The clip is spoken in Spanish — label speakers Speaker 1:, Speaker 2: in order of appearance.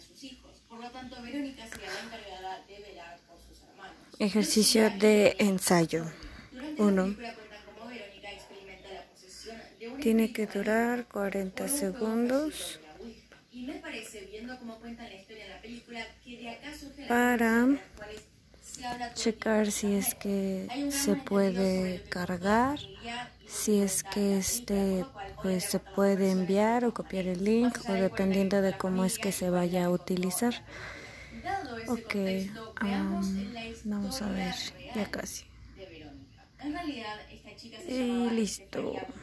Speaker 1: sus hijos. Por lo tanto, Verónica será la encargada de velar por sus hermanos.
Speaker 2: Ejercicio de ensayo.
Speaker 1: Durante
Speaker 2: 1.
Speaker 1: la película cuentan cómo Verónica experimenta la posesión de un
Speaker 2: Tiene que durar 40
Speaker 1: por un
Speaker 2: segundos
Speaker 1: la. Y me parece, viendo cómo cuentan la historia de la película, que de acá surge la
Speaker 2: para checar si
Speaker 1: en
Speaker 2: es que se puede cargar,
Speaker 1: en la
Speaker 2: si es que
Speaker 1: la
Speaker 2: este pues se puede enviar o copiar el link o dependiendo de cómo es que se vaya a utilizar. Ok, vamos a ver, ya casi. Y listo.